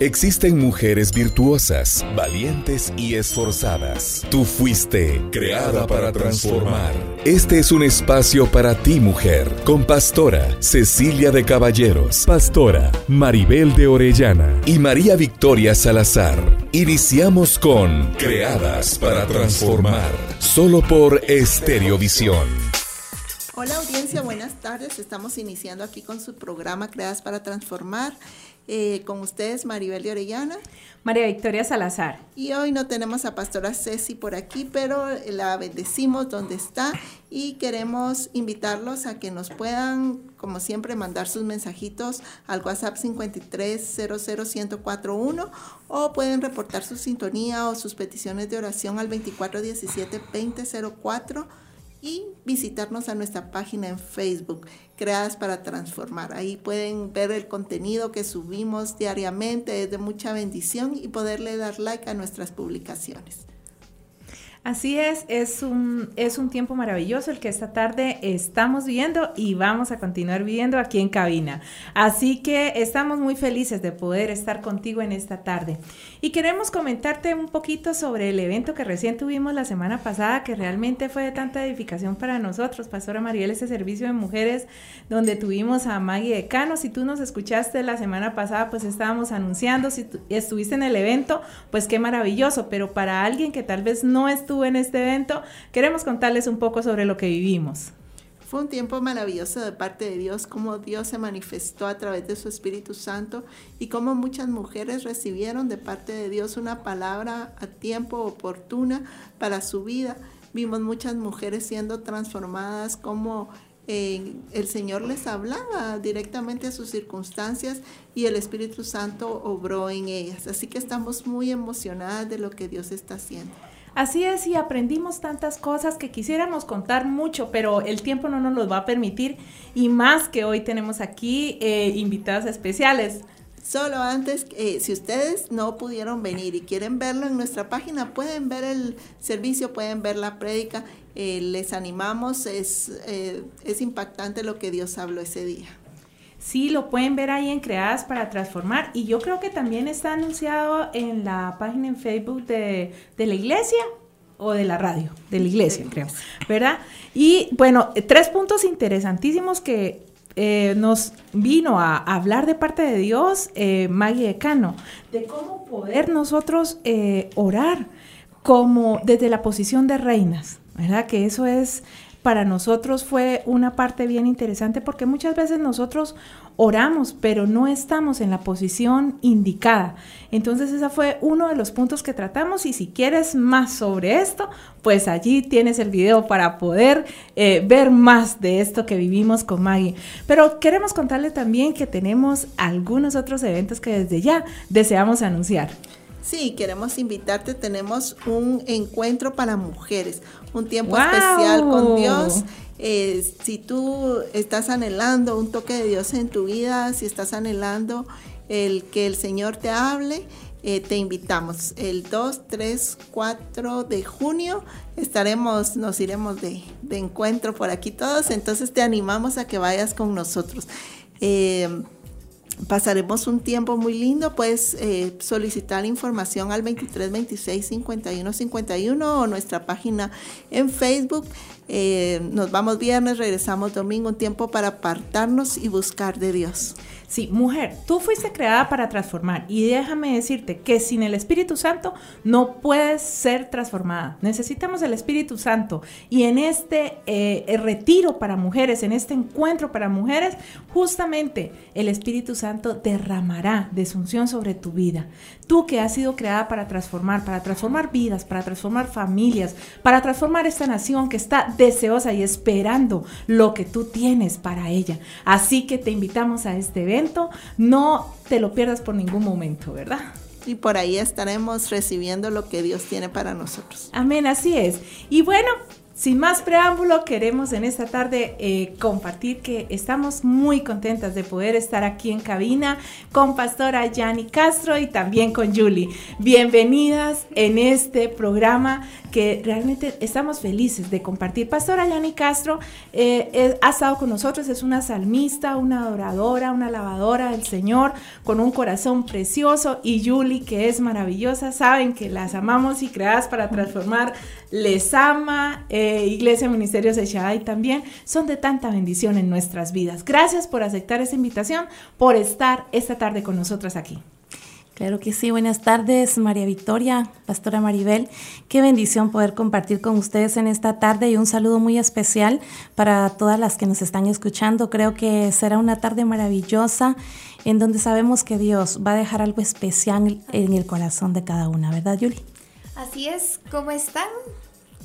Existen mujeres virtuosas, valientes y esforzadas. Tú fuiste creada para transformar. Este es un espacio para ti, mujer, con pastora Cecilia de Caballeros, pastora Maribel de Orellana y María Victoria Salazar. Iniciamos con Creadas para transformar, solo por Estereovisión. Hola audiencia, buenas tardes. Estamos iniciando aquí con su programa Creadas para Transformar. Eh, con ustedes Maribel de Orellana. María Victoria Salazar. Y hoy no tenemos a Pastora Ceci por aquí, pero la bendecimos donde está y queremos invitarlos a que nos puedan, como siempre, mandar sus mensajitos al WhatsApp 53001041 o pueden reportar su sintonía o sus peticiones de oración al 2417-2004 y visitarnos a nuestra página en Facebook, Creadas para Transformar. Ahí pueden ver el contenido que subimos diariamente, es de mucha bendición y poderle dar like a nuestras publicaciones. Así es, es un, es un tiempo maravilloso el que esta tarde estamos viendo y vamos a continuar viendo aquí en cabina. Así que estamos muy felices de poder estar contigo en esta tarde. Y queremos comentarte un poquito sobre el evento que recién tuvimos la semana pasada, que realmente fue de tanta edificación para nosotros, Pastora Mariel, ese servicio de mujeres donde tuvimos a Maggie de Cano. Si tú nos escuchaste la semana pasada, pues estábamos anunciando, si estuviste en el evento, pues qué maravilloso, pero para alguien que tal vez no estuvo en este evento, queremos contarles un poco sobre lo que vivimos. Fue un tiempo maravilloso de parte de Dios, cómo Dios se manifestó a través de su Espíritu Santo y cómo muchas mujeres recibieron de parte de Dios una palabra a tiempo oportuna para su vida. Vimos muchas mujeres siendo transformadas, como eh, el Señor les hablaba directamente a sus circunstancias y el Espíritu Santo obró en ellas. Así que estamos muy emocionadas de lo que Dios está haciendo. Así es, y aprendimos tantas cosas que quisiéramos contar mucho, pero el tiempo no nos los va a permitir, y más que hoy tenemos aquí eh, invitadas especiales. Solo antes, eh, si ustedes no pudieron venir y quieren verlo en nuestra página, pueden ver el servicio, pueden ver la prédica, eh, les animamos, es, es impactante lo que Dios habló ese día. Sí, lo pueden ver ahí en Creadas para Transformar. Y yo creo que también está anunciado en la página en Facebook de, la iglesia o de la radio, de la iglesia, creo, ¿verdad? Y bueno, tres puntos interesantísimos que eh, nos vino a hablar de parte de Dios eh, Maggie Cano, de cómo poder nosotros eh, orar como desde la posición de reinas, ¿verdad? Que eso es para nosotros fue una parte bien interesante porque muchas veces nosotros oramos, pero no estamos en la posición indicada. Entonces ese fue uno de los puntos que tratamos y si quieres más sobre esto, pues allí tienes el video para poder eh, ver más de esto que vivimos con Maggie. Pero queremos contarle también que tenemos algunos otros eventos que desde ya deseamos anunciar. Sí, queremos invitarte. Tenemos un encuentro para mujeres, un tiempo especial con Dios. Eh, si tú estás anhelando un toque de Dios en tu vida, si estás anhelando el que el Señor te hable, eh, te invitamos. El 2, 3, 4 de junio estaremos, nos iremos de, de, encuentro por aquí todos, entonces te animamos a que vayas con nosotros. Eh, pasaremos un tiempo muy lindo. Puedes eh, solicitar información al 23 26 51 51 o nuestra página en Facebook. Eh, nos vamos viernes, regresamos domingo, un tiempo para apartarnos y buscar de Dios. Sí, mujer, tú fuiste creada para transformar y déjame decirte que sin el Espíritu Santo no puedes ser transformada. Necesitamos el Espíritu Santo y en este eh, retiro para mujeres, en este encuentro para mujeres, justamente el Espíritu Santo derramará desunción sobre tu vida. Tú que has sido creada para transformar, para transformar vidas, para transformar familias, para transformar esta nación que está deseosa y esperando lo que tú tienes para ella. Así que te invitamos a este evento no te lo pierdas por ningún momento, ¿verdad? Y por ahí estaremos recibiendo lo que Dios tiene para nosotros. Amén, así es. Y bueno, sin más preámbulo, queremos en esta tarde eh, compartir que estamos muy contentas de poder estar aquí en cabina con Pastora Yani Castro y también con Julie. Bienvenidas en este programa que realmente estamos felices de compartir. Pastora Yani Castro eh, ha estado con nosotros, es una salmista, una adoradora, una lavadora del Señor, con un corazón precioso y Julie, que es maravillosa, saben que las amamos y creadas para transformar, les ama. Eh, Iglesia Ministerios de Shaddai también, son de tanta bendición en nuestras vidas. Gracias por aceptar esta invitación, por estar esta tarde con nosotras aquí. Claro que sí, buenas tardes María Victoria, Pastora Maribel. Qué bendición poder compartir con ustedes en esta tarde y un saludo muy especial para todas las que nos están escuchando. Creo que será una tarde maravillosa en donde sabemos que Dios va a dejar algo especial en el corazón de cada una, ¿verdad, Yuli? Así es, ¿cómo están?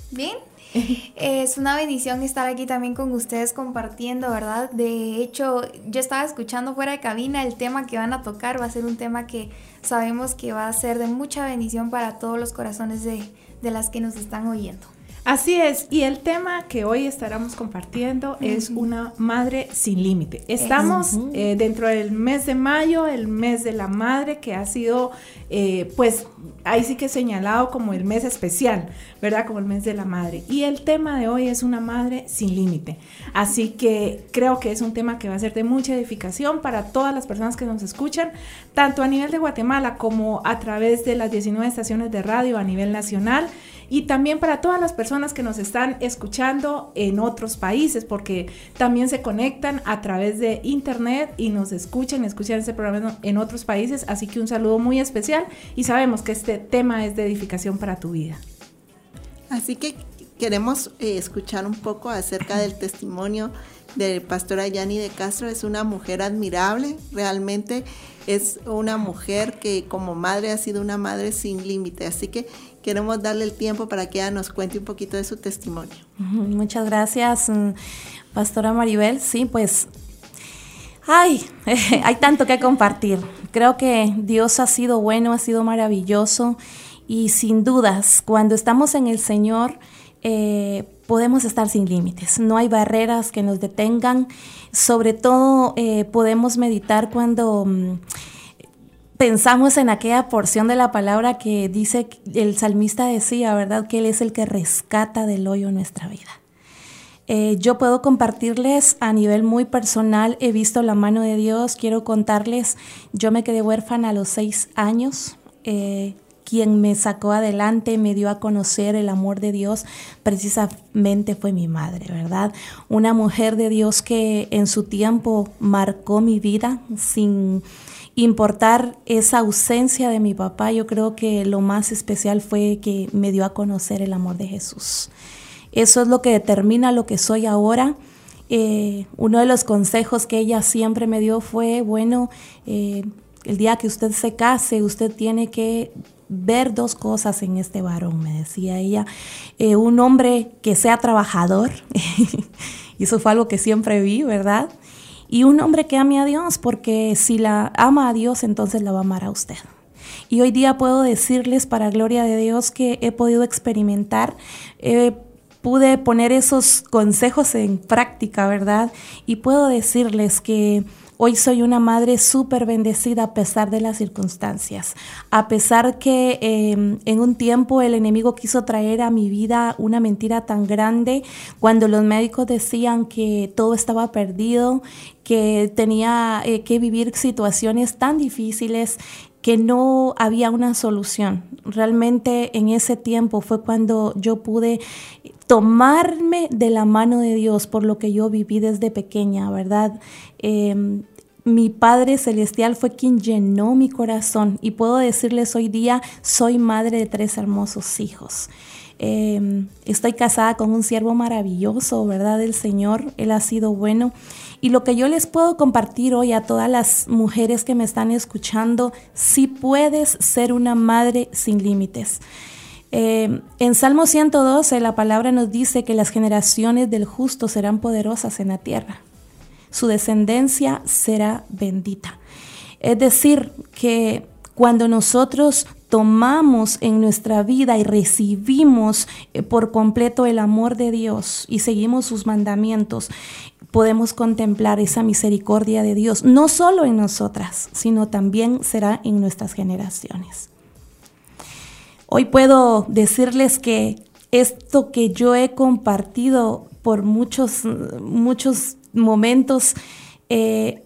¿Bien? es una bendición estar aquí también con ustedes compartiendo, ¿verdad? De hecho, yo estaba escuchando fuera de cabina el tema que van a tocar, va a ser un tema que sabemos que va a ser de mucha bendición para todos los corazones de, de las que nos están oyendo. Así es, y el tema que hoy estaremos compartiendo es una madre sin límite. Estamos eh, dentro del mes de mayo, el mes de la madre, que ha sido, eh, pues, ahí sí que señalado como el mes especial, ¿verdad? Como el mes de la madre. Y el tema de hoy es una madre sin límite. Así que creo que es un tema que va a ser de mucha edificación para todas las personas que nos escuchan, tanto a nivel de Guatemala como a través de las 19 estaciones de radio a nivel nacional y también para todas las personas que nos están escuchando en otros países, porque también se conectan a través de internet y nos escuchan, escuchan este programa en otros países. Así que un saludo muy especial y sabemos que este tema es de edificación para tu vida. Así que queremos eh, escuchar un poco acerca del testimonio de pastora Yani de Castro. Es una mujer admirable, realmente es una mujer que como madre ha sido una madre sin límite. Así que queremos darle el tiempo para que ella nos cuente un poquito de su testimonio. Muchas gracias, mm, Pastora Maribel. Sí, pues, ay, hay tanto que compartir. Creo que Dios ha sido bueno, ha sido maravilloso y sin dudas, cuando estamos en el Señor, eh, podemos estar sin límites, no hay barreras que nos detengan, sobre todo eh, podemos meditar cuando... Mm, pensamos en aquella porción de la palabra que dice, el salmista decía, ¿verdad? Que Él es el que rescata del hoyo nuestra vida. Eh, yo puedo compartirles a nivel muy personal, he visto la mano de Dios, quiero contarles, yo me quedé huérfana a los seis años, eh, quien me sacó adelante, me dio a conocer el amor de Dios, precisamente fue mi madre, ¿verdad? Una mujer de Dios que en su tiempo marcó mi vida sin importar esa ausencia de mi papá, yo creo que lo más especial fue que me dio a conocer el amor de Jesús. Eso es lo que determina lo que soy ahora. Eh, uno de los consejos que ella siempre me dio fue, bueno, eh, el día que usted se case, usted tiene que ver dos cosas en este varón, me decía ella. Eh, un hombre que sea trabajador, y eso fue algo que siempre vi, ¿verdad? Y un hombre que ame a Dios, porque si la ama a Dios, entonces la va a amar a usted. Y hoy día puedo decirles, para gloria de Dios, que he podido experimentar, pude poner esos consejos en práctica, ¿verdad? Y puedo decirles que Hoy soy una madre súper bendecida a pesar de las circunstancias, a pesar que em, en un tiempo el enemigo quiso traer a mi vida una mentira tan grande cuando los médicos decían que todo estaba perdido, que tenía eh, que vivir situaciones tan difíciles que no había una solución. Realmente en ese tiempo fue cuando yo pude tomarme de la mano de Dios por lo que yo viví desde pequeña, ¿verdad? Em, mi Padre Celestial fue quien llenó mi corazón y puedo decirles hoy día, soy madre de tres hermosos hijos. Em, estoy casada con un siervo maravilloso, ¿verdad? El Señor, Él ha sido bueno. Y lo que yo les puedo compartir hoy a todas las mujeres que me están escuchando, si puedes ser una madre sin límites. Em, en Salmo 112 la palabra nos dice que las generaciones del justo serán poderosas en la tierra su descendencia será bendita. Es decir, que cuando nosotros tomamos en nuestra vida y recibimos eh, por completo el amor de Dios y seguimos sus mandamientos, podemos contemplar esa misericordia de Dios, no solo en nosotras, sino también será en nuestras generaciones. Hoy puedo decirles que esto que yo he compartido por muchos, muchos momentos, eh,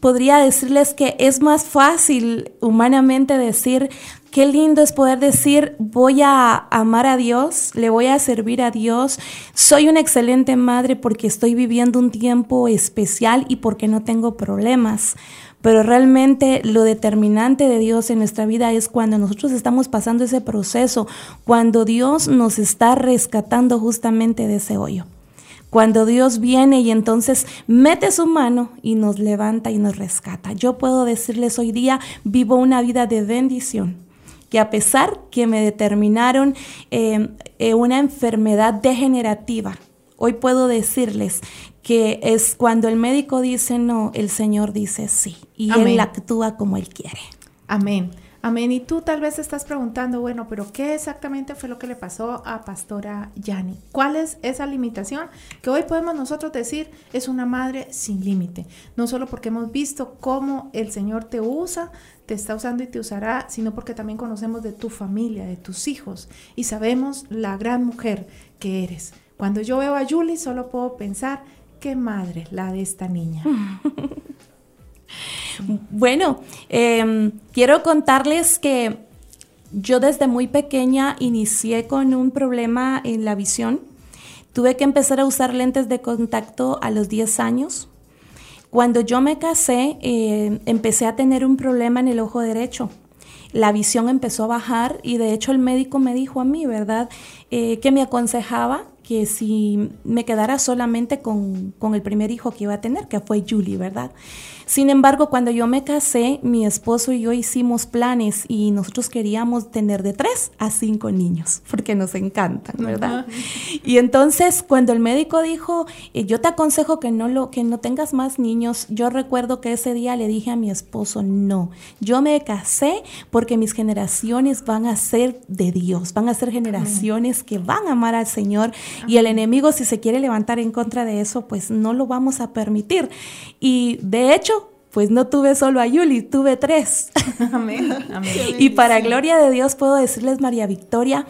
podría decirles que es más fácil humanamente decir, qué lindo es poder decir, voy a amar a Dios, le voy a servir a Dios, soy una excelente madre porque estoy viviendo un tiempo especial y porque no tengo problemas. Pero realmente lo determinante de Dios en nuestra vida es cuando nosotros estamos pasando ese proceso, cuando Dios nos está rescatando justamente de ese hoyo cuando Dios viene y entonces mete su mano y nos levanta y nos rescata. Yo puedo decirles hoy día, vivo una vida de bendición, que a pesar que me determinaron eh, eh, una enfermedad degenerativa, hoy puedo decirles que es cuando el médico dice no, el Señor dice sí, y Él actúa como Él quiere. Amén. Amén. Y tú tal vez estás preguntando, bueno, pero ¿qué exactamente fue lo que le pasó a Pastora Yani? ¿Cuál es esa limitación que hoy podemos nosotros decir es una madre sin límite? No solo porque hemos visto cómo el Señor te usa, te está usando y te usará, sino porque también conocemos de tu familia, de tus hijos y sabemos la gran mujer que eres. Cuando yo veo a Julie solo puedo pensar, qué madre la de esta niña. Bueno, em, quiero contarles que yo desde muy pequeña inicié con un problema en la visión. Tuve que empezar a usar lentes de contacto a los 10 años. Cuando yo me casé, em, empecé a tener un problema en el ojo derecho. La visión empezó a bajar y de hecho el médico me dijo a mí, ¿verdad? Eh, que me aconsejaba que si me quedara solamente con, con, el primer hijo que iba a tener, que fue Julie, ¿verdad? Sin embargo, cuando yo me casé, mi esposo y yo hicimos planes y nosotros queríamos tener de tres a cinco niños, porque nos encantan, ¿verdad? Y entonces, cuando el médico dijo, eh, yo te aconsejo que no, lo, que no tengas más niños, yo recuerdo que ese día le dije a mi esposo, no, yo me casé porque mis generaciones van a ser de Dios, van a ser generaciones que van a amar al Señor y el enemigo si se quiere levantar en contra de eso, pues no lo vamos a permitir. Y de hecho, pues no tuve solo a Yuli, tuve tres. Amén. y para gloria de Dios puedo decirles, María Victoria,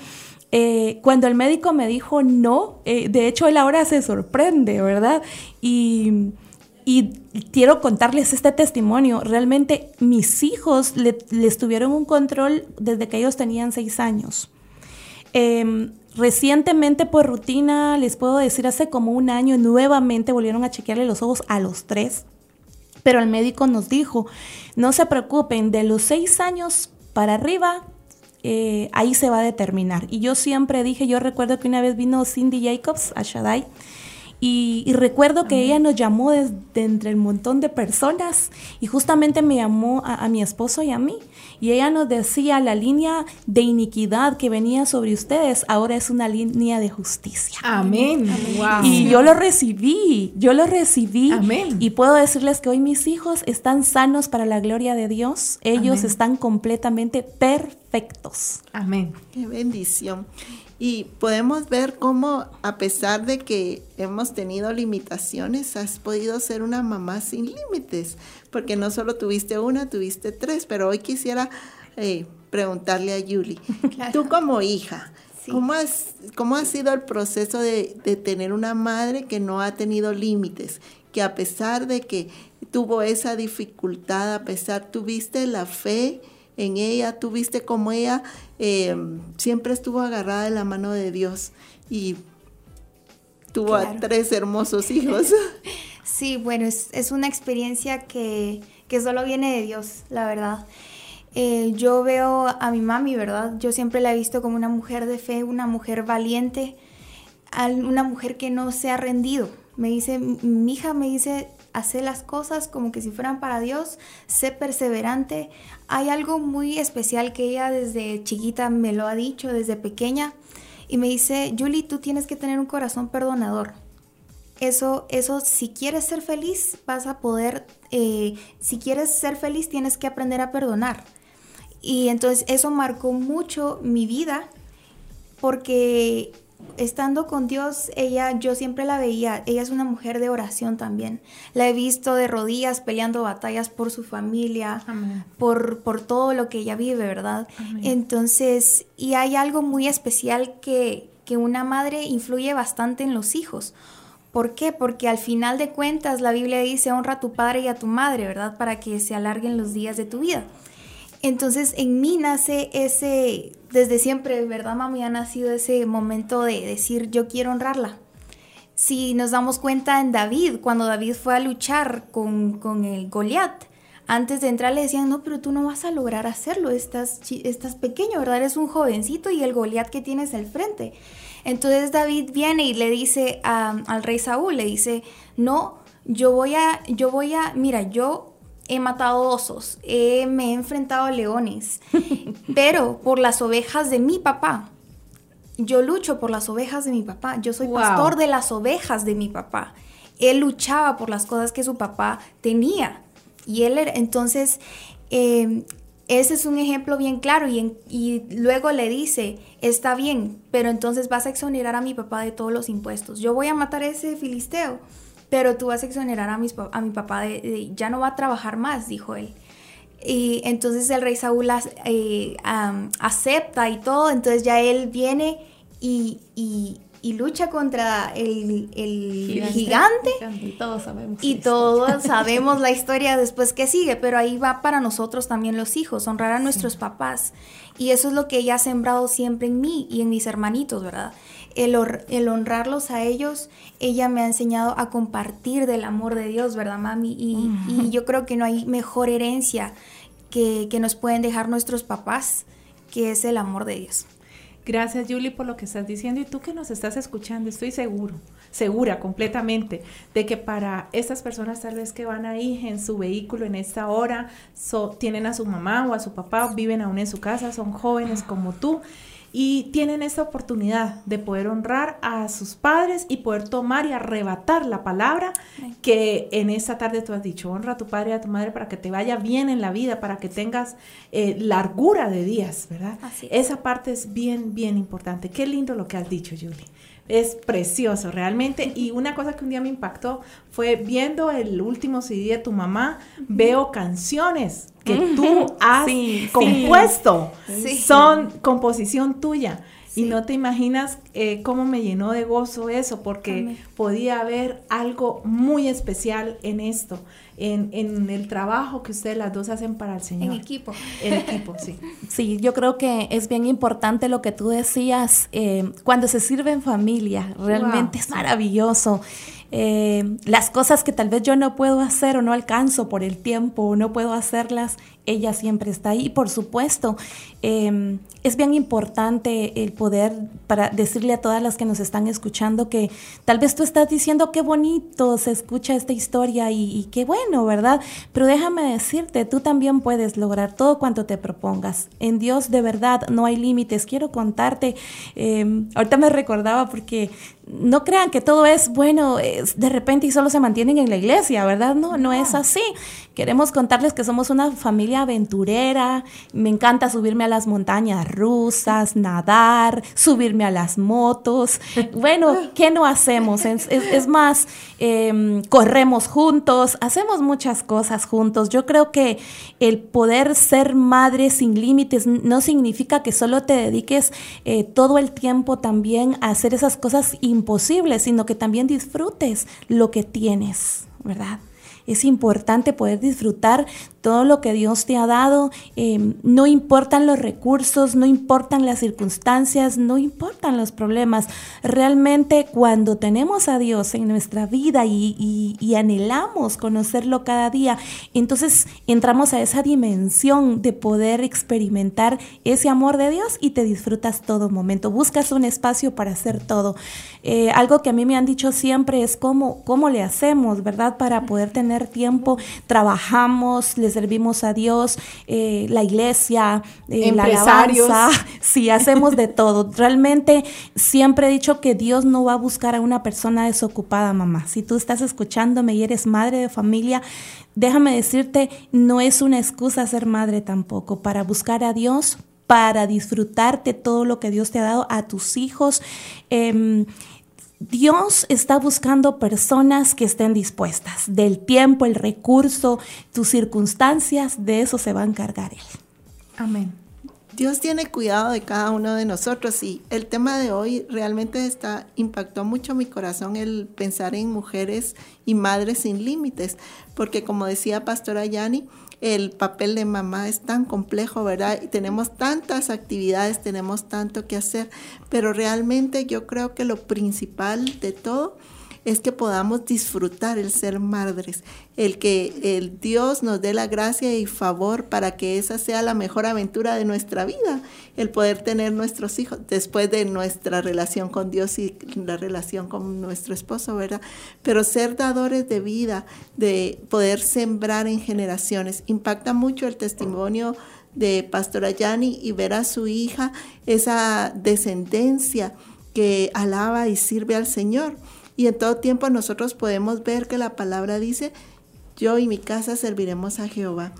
eh, cuando el médico me dijo no, eh, de hecho él ahora se sorprende, ¿verdad? Y, quiero contarles este testimonio. Realmente mis hijos les tuvieron un control desde que ellos tenían seis años. Em, recientemente por rutina, les puedo decir, hace como un año nuevamente volvieron a chequearle los ojos a los tres. Pero el médico nos dijo, no se preocupen, de los seis años para arriba, eh, ahí se va a determinar. Y yo siempre dije, yo recuerdo que una vez vino Cindy Jacobs a Shaddai y, recuerdo que ella nos llamó desde entre el montón de personas y justamente me llamó a, mi esposo y a mí. Y ella nos decía, la línea de iniquidad que venía sobre ustedes ahora es una línea de justicia. Amén. Y yo lo recibí, yo lo recibí. Amén. Y puedo decirles que hoy mis hijos están sanos para la gloria de Dios. Ellos están completamente perfectos. Amén. Qué bendición. Y podemos ver cómo, a pesar de que hemos tenido limitaciones, has podido ser una mamá sin límites, porque no solo tuviste una, tuviste tres, pero hoy quisiera eh, preguntarle a Yuli, tú como hija, ¿cómo, has, ¿cómo ha sido el proceso de, de tener una madre que no ha tenido límites? Que a pesar de que tuvo esa dificultad, a pesar tuviste la fe, en ella, tú viste como ella eh, siempre estuvo agarrada de la mano de Dios y tuvo a tres hermosos hijos. sí, bueno, es, una experiencia que, solo viene de Dios, la verdad. Eh, yo veo a mi mami, ¿verdad? Yo siempre la he visto como una mujer de fe, una mujer valiente, una mujer que no se ha rendido. Me dice, mi hija me dice, hace las cosas como que si fueran para Dios, sé perseverante. Hay algo muy especial que ella desde chiquita me lo ha dicho, desde pequeña, y me dice, Julie, tú tienes que tener un corazón perdonador. Eso, eso, si quieres ser feliz, vas a poder, eh, si quieres ser feliz, tienes que aprender a perdonar. Y entonces eso marcó mucho mi vida porque estando con Dios, ella, yo siempre la veía, ella es una mujer de oración también. La he visto de rodillas peleando batallas por su familia, por, por todo lo que ella vive, ¿verdad? Entonces, y hay algo muy especial que, que una madre influye bastante en los hijos. ¿Por qué? Porque al final de cuentas la Biblia dice honra a tu padre y a tu madre, ¿verdad? Para que se alarguen los días de tu vida. Entonces en mí nace ese, desde siempre, ¿verdad, mami? Ha nacido ese momento de decir, yo quiero honrarla. Si nos damos cuenta en David, cuando David fue a luchar con, con el Goliat, antes de entrar le decían, no, pero tú no vas a lograr hacerlo, estás, estás pequeño, ¿verdad? Eres un jovencito y el Goliat que tienes al frente. Entonces David viene y le dice al rey Saúl, le dice, no, yo voy a, yo voy a, mira, yo he matado osos, me he enfrentado a leones, pero por las ovejas de mi papá. Yo lucho por las ovejas de mi papá. Yo soy pastor de las ovejas de mi papá. Él luchaba por las cosas que su papá tenía. Y él era, entonces, em, ese es un ejemplo bien claro. Y, y luego le dice, está bien, pero entonces vas a exonerar a mi papá de todos los impuestos. Yo voy a matar a ese filisteo pero tú vas a exonerar a, a mi papá de, ya no va a trabajar más, dijo él. Y entonces el rey Saúl eh, acepta y todo, entonces ya él viene y, lucha contra el, gigante, Y todos sabemos. Y todos sabemos la historia después que sigue, pero ahí va para nosotros también los hijos, honrar a nuestros papás. Y eso es lo que ella ha sembrado siempre en mí y en mis hermanitos, ¿verdad? El, honrarlos a ellos, ella me ha enseñado a compartir del amor de Dios, ¿verdad, mami? Y, yo creo que no hay mejor herencia que, que nos pueden dejar nuestros papás, que es el amor de Dios. Gracias, Julie, por lo que estás diciendo. Y tú que nos estás escuchando, estoy seguro, segura completamente de que para estas personas tal vez que van ahí en su vehículo en esta hora, tienen a su mamá o a su papá, viven aún en su casa, son jóvenes como tú y tienen esta oportunidad de poder honrar a sus padres y poder tomar y arrebatar la palabra que en esta tarde tú has dicho, honra a tu padre y a tu madre para que te vaya bien en la vida, para que tengas eh, largura de días, ¿verdad? Esa parte es bien, bien importante. Qué lindo lo que has dicho, Julie. Es precioso, realmente. Y una cosa que un día me impactó fue viendo el último CD de tu mamá, veo canciones que tú has compuesto. Son composición tuya. Y no te imaginas eh, cómo me llenó de gozo eso, porque podía haber algo muy especial en esto, en, en, el trabajo que ustedes las dos hacen para el Señor. En equipo. En equipo, sí. Sí, yo creo que es bien importante lo que tú decías, eh, cuando se sirve en familia, realmente es maravilloso. Eh, las cosas que tal vez yo no puedo hacer o no alcanzo por el tiempo o no puedo hacerlas, ella siempre está ahí. Por supuesto, em, es bien importante el poder para decirle a todas las que nos están escuchando que tal vez tú estás diciendo qué bonito se escucha esta historia y, qué bueno, ¿verdad? Pero déjame decirte, tú también puedes lograr todo cuanto te propongas. En Dios de verdad no hay límites. Quiero contarte, em, ahorita me recordaba porque no crean que todo es bueno de repente y solo se mantienen en la iglesia, ¿verdad? No, no es así. Queremos contarles que somos una familia aventurera, me encanta subirme a las montañas rusas, nadar, subirme a las motos. Bueno, ¿qué no hacemos? Es, más, em, corremos juntos, hacemos muchas cosas juntos. Yo creo que el poder ser madre sin límites no significa que solo te dediques eh, todo el tiempo también a hacer esas cosas imposibles, sino que también disfrutes lo que tienes, ¿verdad? Es importante poder disfrutar todo lo que Dios te ha dado. Eh, no importan los recursos, no importan las circunstancias, no importan los problemas. Realmente cuando tenemos a Dios en nuestra vida y, y anhelamos conocerlo cada día, entonces entramos a esa dimensión de poder experimentar ese amor de Dios y te disfrutas todo momento. Buscas un espacio para hacer todo. Eh, algo que a mí me han dicho siempre es cómo, cómo le hacemos, ¿verdad? Para poder tener tiempo. Trabajamos, les servimos a Dios, eh, la iglesia, eh, la alabanza, sí, hacemos de todo. Realmente siempre he dicho que Dios no va a buscar a una persona desocupada, mamá. Si tú estás escuchándome y eres madre de familia, déjame decirte, no es una excusa ser madre tampoco. Para buscar a Dios, para disfrutarte todo lo que Dios te ha dado a tus hijos. Em, Dios está buscando personas que estén dispuestas. Del tiempo, el recurso, tus circunstancias, de eso se va a encargar Él. Amén. Dios tiene cuidado de cada uno de nosotros y el tema de hoy realmente está impactó mucho mi corazón el pensar en mujeres y madres sin límites, porque como decía Pastora Yani, el papel de mamá es tan complejo, ¿verdad? Y tenemos tantas actividades, tenemos tanto que hacer, pero realmente yo creo que lo principal de todo es que podamos disfrutar el ser madres, el que el Dios nos dé la gracia y favor para que esa sea la mejor aventura de nuestra vida, el poder tener nuestros hijos después de nuestra relación con Dios y la relación con nuestro esposo, ¿verdad? Pero ser dadores de vida, de poder sembrar en generaciones, impacta mucho el testimonio de Pastora Yani y ver a su hija esa descendencia que alaba y sirve al Señor. Y en todo tiempo nosotros podemos ver que la palabra dice, yo y mi casa serviremos a Jehová.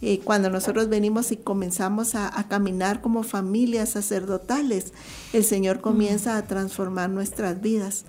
Eh, cuando nosotros venimos y comenzamos a, caminar como familias sacerdotales, el Señor comienza a transformar nuestras vidas.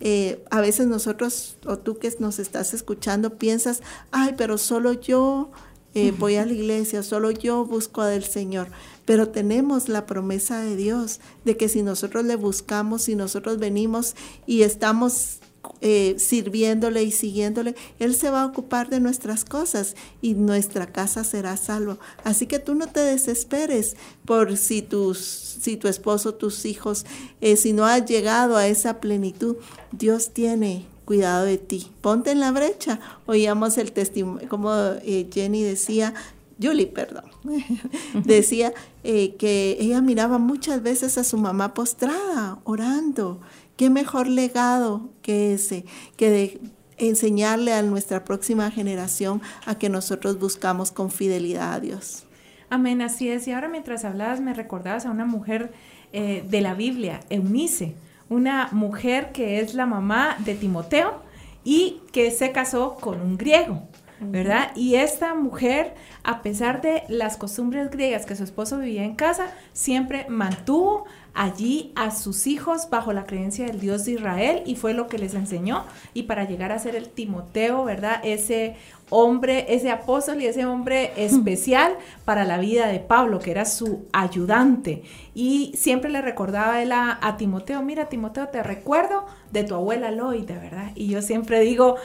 Eh, a veces nosotros, o tú que nos estás escuchando, piensas, ay, pero solo yo eh, voy a la iglesia, solo yo busco del Señor. Pero tenemos la promesa de Dios de que si nosotros le buscamos, si nosotros venimos y estamos eh, sirviéndole y siguiéndole, Él se va a ocupar de nuestras cosas y nuestra casa será salvo. Así que tú no te desesperes por si, tus, si tu esposo, tus hijos, eh, si no has llegado a esa plenitud, Dios tiene cuidado de ti. Ponte en la brecha. Oíamos el testimonio, como eh, Jenny decía, Julie, perdón, decía eh, que ella miraba muchas veces a su mamá postrada, orando. Qué mejor legado que ese, que de enseñarle a nuestra próxima generación a que nosotros buscamos con fidelidad a Dios. Amén, así es. Y ahora mientras hablabas me recordabas a una mujer eh, de la Biblia, Eunice, una mujer que es la mamá de Timoteo y que se casó con un griego. ¿verdad? Y esta mujer, a pesar de las costumbres griegas que su esposo vivía en casa, siempre mantuvo allí a sus hijos bajo la creencia del Dios de Israel y fue lo que les enseñó. Y para llegar a ser el Timoteo, ¿verdad? Ese hombre, ese apóstol y ese hombre especial para la vida de Pablo, que era su ayudante. Y siempre le recordaba él a, a Timoteo, mira Timoteo, te recuerdo de tu abuela Loida, ¿verdad? Y yo siempre digo,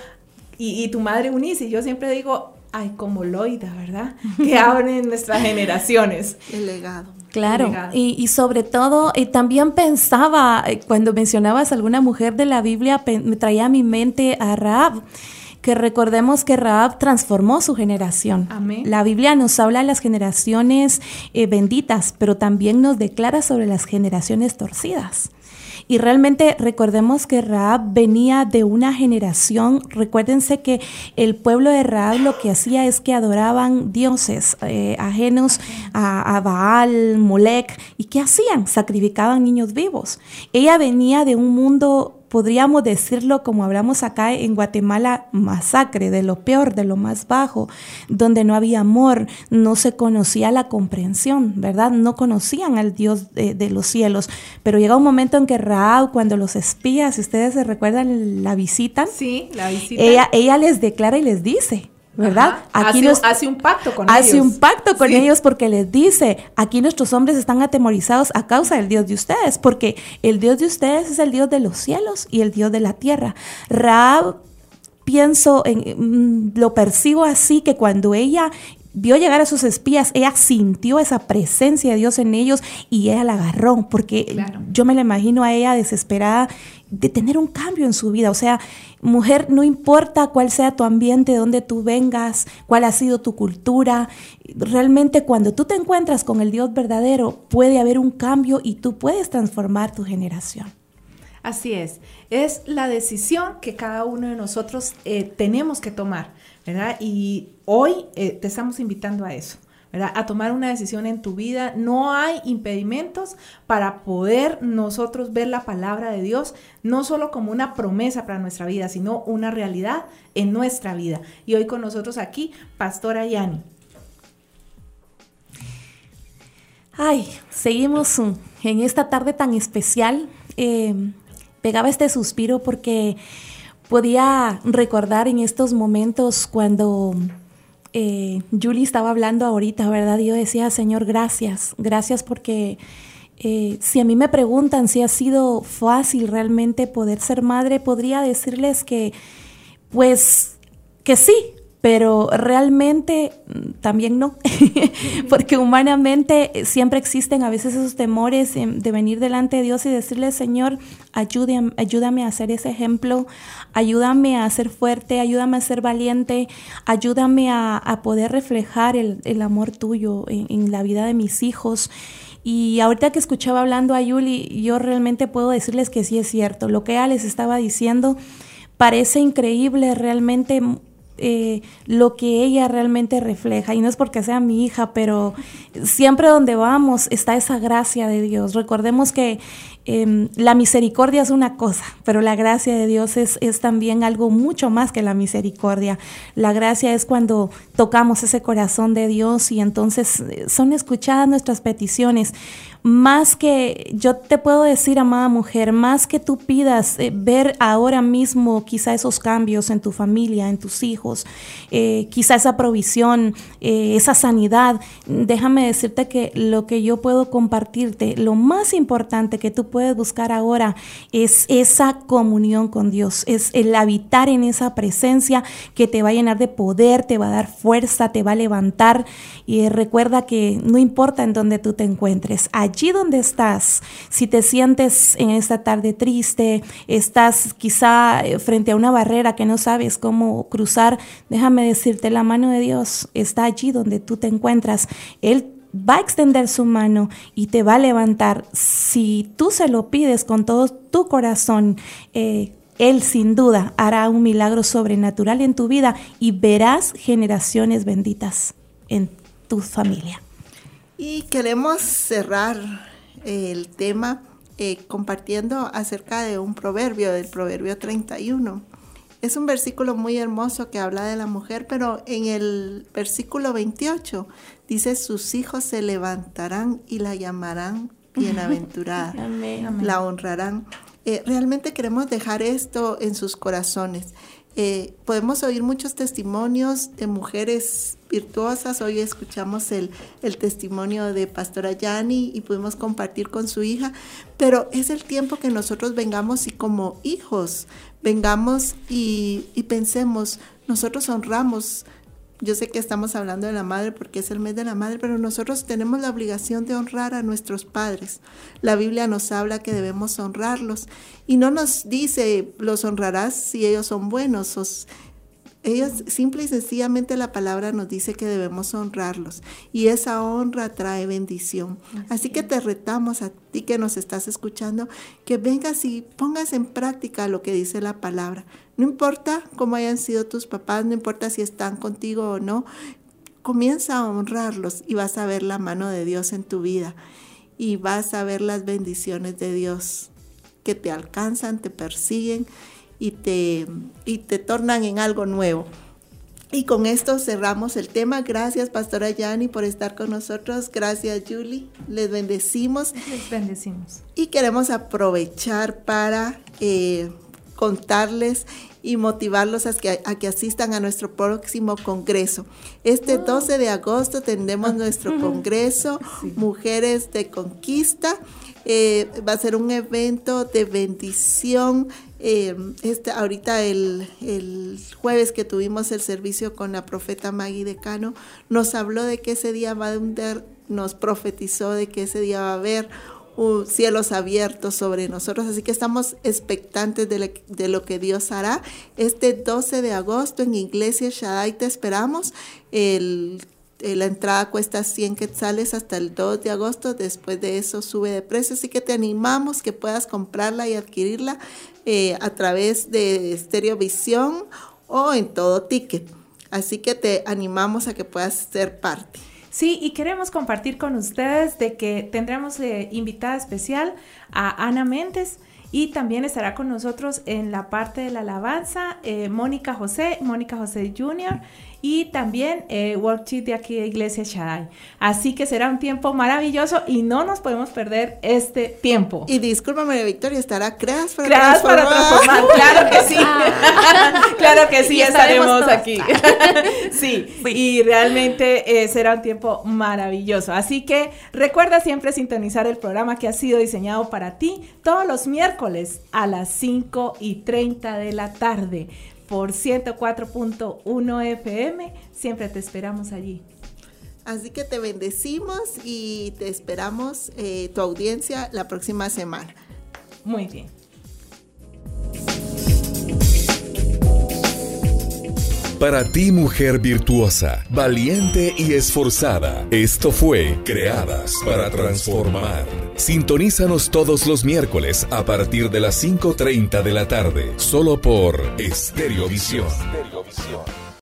y, tu madre Unice, y yo siempre digo, ay, como Loida, ¿verdad? Que abren nuestras generaciones. El legado. Claro, Y, sobre todo, y también pensaba, eh, cuando mencionabas alguna mujer de la Biblia, me traía a mi mente a Raab que recordemos que Raab transformó su generación. Amén. La Biblia nos habla de las generaciones eh, benditas, pero también nos declara sobre las generaciones torcidas. Y realmente recordemos que Raab venía de una generación, recuérdense que el pueblo de Raab lo que hacía es que adoraban dioses eh, ajenos a, a, Baal, Molec, ¿y qué hacían? Sacrificaban niños vivos. Ella venía de un mundo podríamos decirlo como hablamos acá en Guatemala, masacre, de lo peor, de lo más bajo, donde no había amor, no se conocía la comprensión, ¿verdad? No conocían al Dios de, los cielos. Pero llega un momento en que Raab, cuando los espías, si ustedes se recuerdan, la visitan, sí, la visita. Ella, ella les declara y les dice, ¿verdad? Aquí hace, un pacto con ellos. Hace un pacto con ellos porque les dice, aquí nuestros hombres están atemorizados a causa del Dios de ustedes, porque el Dios de ustedes es el Dios de los cielos y el Dios de la tierra. Raab pienso, en, mm, lo percibo así, que cuando ella vio llegar a sus espías, ella sintió esa presencia de Dios en ellos y ella la agarró, porque yo me la imagino a ella desesperada de tener un cambio en su vida. O sea, mujer, no importa cuál sea tu ambiente, de dónde tú vengas, cuál ha sido tu cultura, realmente cuando tú te encuentras con el Dios verdadero, puede haber un cambio y tú puedes transformar tu generación. Así es, es la decisión que cada uno de nosotros eh, tenemos que tomar, Y hoy eh, te estamos invitando a eso. A tomar una decisión en tu vida. No hay impedimentos para poder nosotros ver la palabra de Dios, no solo como una promesa para nuestra vida, sino una realidad en nuestra vida. Y hoy con nosotros aquí, Pastora Yani. Ay, seguimos en esta tarde tan especial. Eh, pegaba este suspiro porque podía recordar en estos momentos cuando eh, Julie estaba hablando ahorita, ¿verdad? yo decía, Señor, gracias, gracias porque eh, si a mí me preguntan si ha sido fácil realmente poder ser madre, podría decirles que, pues, que sí, pero realmente mm, también no, porque humanamente eh, siempre existen a veces esos temores de venir delante de Dios y decirle, Señor, ayúdame, ayúdame a ser ese ejemplo, ayúdame a ser fuerte, ayúdame a ser valiente, ayúdame a, poder reflejar el, amor tuyo en, la vida de mis hijos. Y ahorita que escuchaba hablando a Yuli, yo realmente puedo decirles que sí es cierto. Lo que ella les estaba diciendo parece increíble, realmente eh, lo que ella realmente refleja. Y no es porque sea mi hija, pero siempre donde vamos está esa gracia de Dios. Recordemos que Em, la misericordia es una cosa, pero la gracia de Dios es, es, también algo mucho más que la misericordia. La gracia es cuando tocamos ese corazón de Dios y entonces eh, son escuchadas nuestras peticiones. Más que, yo te puedo decir, amada mujer, más que tú pidas eh, ver ahora mismo quizá esos cambios en tu familia, en tus hijos, eh, quizá esa provisión, esa sanidad, déjame decirte que lo que yo puedo compartirte, lo más importante que tú puedes puedes buscar ahora es esa comunión con Dios, es el habitar en esa presencia que te va a llenar de poder, te va a dar fuerza, te va a levantar. Y recuerda que no importa en dónde tú te encuentres, allí donde estás, si te sientes en esta tarde triste, estás quizá eh, frente a una barrera que no sabes cómo cruzar, déjame decirte, la mano de Dios está allí donde tú te encuentras. Él va a extender su mano y te va a levantar. Si tú se lo pides con todo tu corazón, eh, Él sin duda hará un milagro sobrenatural en tu vida y verás generaciones benditas en tu familia. Y queremos cerrar el tema eh, compartiendo acerca de un proverbio, del proverbio 31. Es un versículo muy hermoso que habla de la mujer, pero en el versículo 28 dice, sus hijos se levantarán y la llamarán bienaventurada, la honrarán. Eh, realmente queremos dejar esto en sus corazones. Eh, podemos oír muchos testimonios de mujeres virtuosas. Hoy escuchamos el, el, testimonio de Pastora Yani y pudimos compartir con su hija, pero es el tiempo que nosotros vengamos y como hijos vengamos y, y pensemos, nosotros honramos yo sé que estamos hablando de la madre porque es el mes de la madre, pero nosotros tenemos la obligación de honrar a nuestros padres. La Biblia nos habla que debemos honrarlos y no nos dice los honrarás si ellos son buenos ellos simple y sencillamente la palabra nos dice que debemos honrarlos y esa honra trae bendición. Así, que te retamos a ti que nos estás escuchando que vengas y pongas en práctica lo que dice la palabra. No importa cómo hayan sido tus papás, no importa si están contigo o no, comienza a honrarlos y vas a ver la mano de Dios en tu vida y vas a ver las bendiciones de Dios que te alcanzan, te persiguen y te, y te tornan en algo nuevo. Y con esto cerramos el tema. Gracias, Pastora Yani, por estar con nosotros. Gracias, Julie. Les bendecimos. Les bendecimos. Y queremos aprovechar para eh, contarles y motivarlos a que, a que, asistan a nuestro próximo congreso. Este 12 de agosto tendremos nuestro congreso, Mujeres de Conquista. Eh, va a ser un evento de bendición. Eh, este, ahorita el, jueves que tuvimos el servicio con la profeta Maggie Decano, nos habló de que ese día va a haber, nos profetizó de que ese día va a haber cielos abiertos sobre nosotros. Así que estamos expectantes de, lo que Dios hará. Este 12 de agosto en Iglesia Shaddai te esperamos. El eh, la entrada cuesta 100 quetzales hasta el 2 de agosto, después de eso sube de precio, así que te animamos que puedas comprarla y adquirirla eh, a través de Stereovisión o en todo ticket. Así que te animamos a que puedas ser parte. Sí, y queremos compartir con ustedes de que tendremos eh, invitada especial a Ana Méndez y también estará con nosotros en la parte de la alabanza Mónica José, Mónica José Jr y también eh, worksheet de aquí de Iglesia Shaddai. Así que será un tiempo maravilloso y no nos podemos perder este tiempo. Y discúlpame, Victoria, estará Creas para Creas para transformar. Claro que sí. Ah. claro que sí, estaremos, aquí. sí, y realmente eh, será un tiempo maravilloso. Así que recuerda siempre sintonizar el programa que ha sido diseñado para ti todos los miércoles a las 5 y 30 de la tarde por 104.1 FM. Siempre te esperamos allí. Así que te bendecimos y te esperamos eh, tu audiencia la próxima semana. Muy bien. Para ti, mujer virtuosa, valiente y esforzada, esto fue Creadas para Transformar. Sintonízanos todos los miércoles a partir de las 5.30 de la tarde, solo por Estereovisión. Visión.